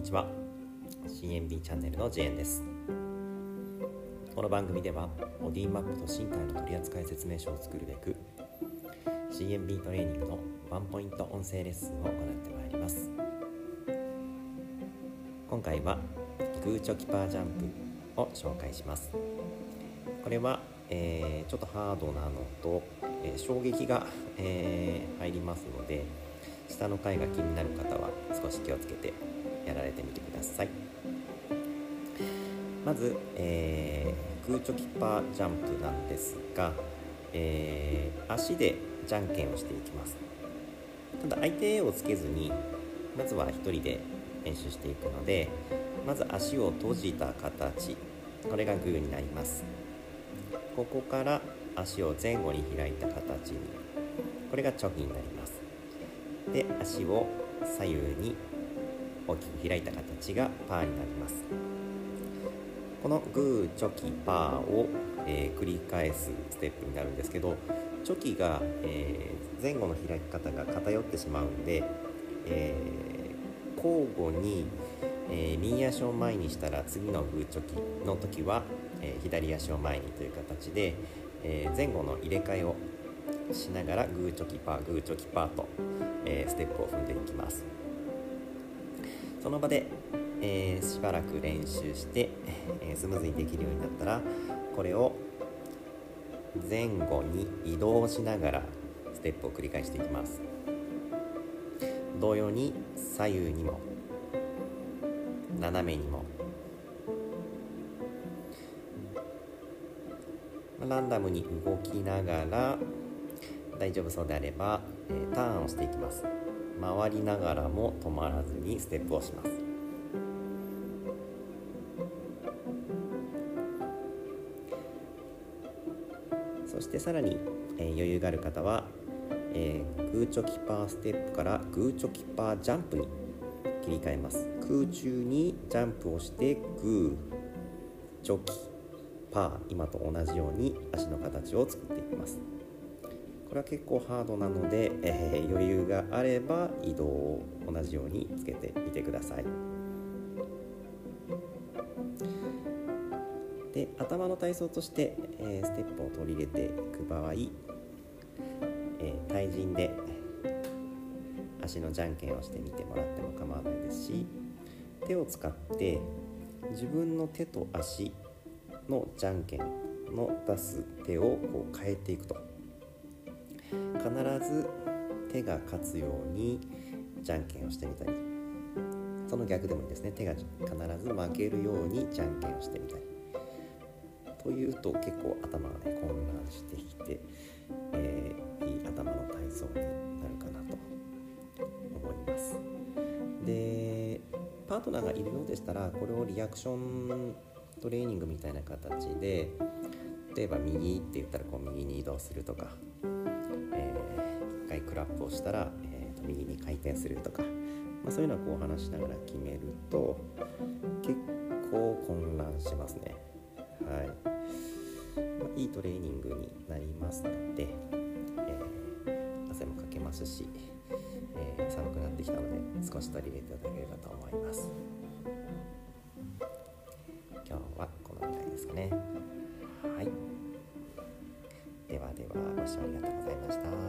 にちは。CNB チャンネルのジェーンです。この番組ではボディマップと身体の取扱説明書を作るべく CNB トレーニングのワンポイント音声レッスンを行ってまいります。今回はグーチョキパージャンプを紹介します。これは、えー、ちょっとハードなのと、えー、衝撃が、えー、入りますので下の階が気になる方は少し気をつけてやられてみてください。まず、えー、空チョキパージャンプなんですが、えー、足でじゃんけんをしていきます。ただ相手をつけずにまずは1人で練習していくのでまず足を閉じた形これがグーになります。ここから足を前後に開いた形にこれがチョキになります。で足を左右に大きく開いた形がパーになります。このグーチョキパーを、えー、繰り返すステップになるんですけどチョキが、えー、前後の開き方が偏ってしまうんで、えー、交互に、え右足を前にしたら次のグーチョキの時は、え左足を前にという形で、え前後の入れ替えをしながらグーチョキパーグーチョキパーと、えステップを踏んでいきます。その場で、えー、しばらく練習して、えー、スムーズにできるようになったらこれを前後に移動しながらステップを繰り返していきます。同様に左右にも斜めにもランダムに動きながら大丈夫そうであれば、えー、ターンをしていきます。回りながらも止まらずにステップをします。そしてさらに、えー、余裕がある方は、えー、グーチョキパーステップからグーチョキパージャンプに切り替えます。空中にジャンプをしてグーチョキパー今と同じように足の形を作っていきます。これは結構ハードなので、えー、余裕があれば移動を同じようにつけてみてください。で頭の体操として、えー、ステップを取り入れていく場合、えー、対人で足のじゃんけんをしてみてもらっても構わないですし手を使って自分の手と足のじゃんけんの出す手をこう変えていくと。必ず手が勝つようにじゃんけんをしてみたりその逆でもいいですね。手が必ず負けるようにじゃんけんをしてみたりというと結構頭がね混乱してきて、えー、いい頭の体操になるかなと思います。でパートナーがいるようでしたらこれをリアクショントレーニングみたいな形で例えば右って言ったらこう右に移動するとかクラップをしたら、えー、と右に回転するとか、まあ、そういうのをこう話しながら決めると結構混乱しますね。はいまあ、いいトレーニングになりますので、えー、汗もかけますし、えー、寒くなってきたので少し取り入れていただければと思います。今日はこのぐらいですかね。はい。ではではご視聴ありがとうございました。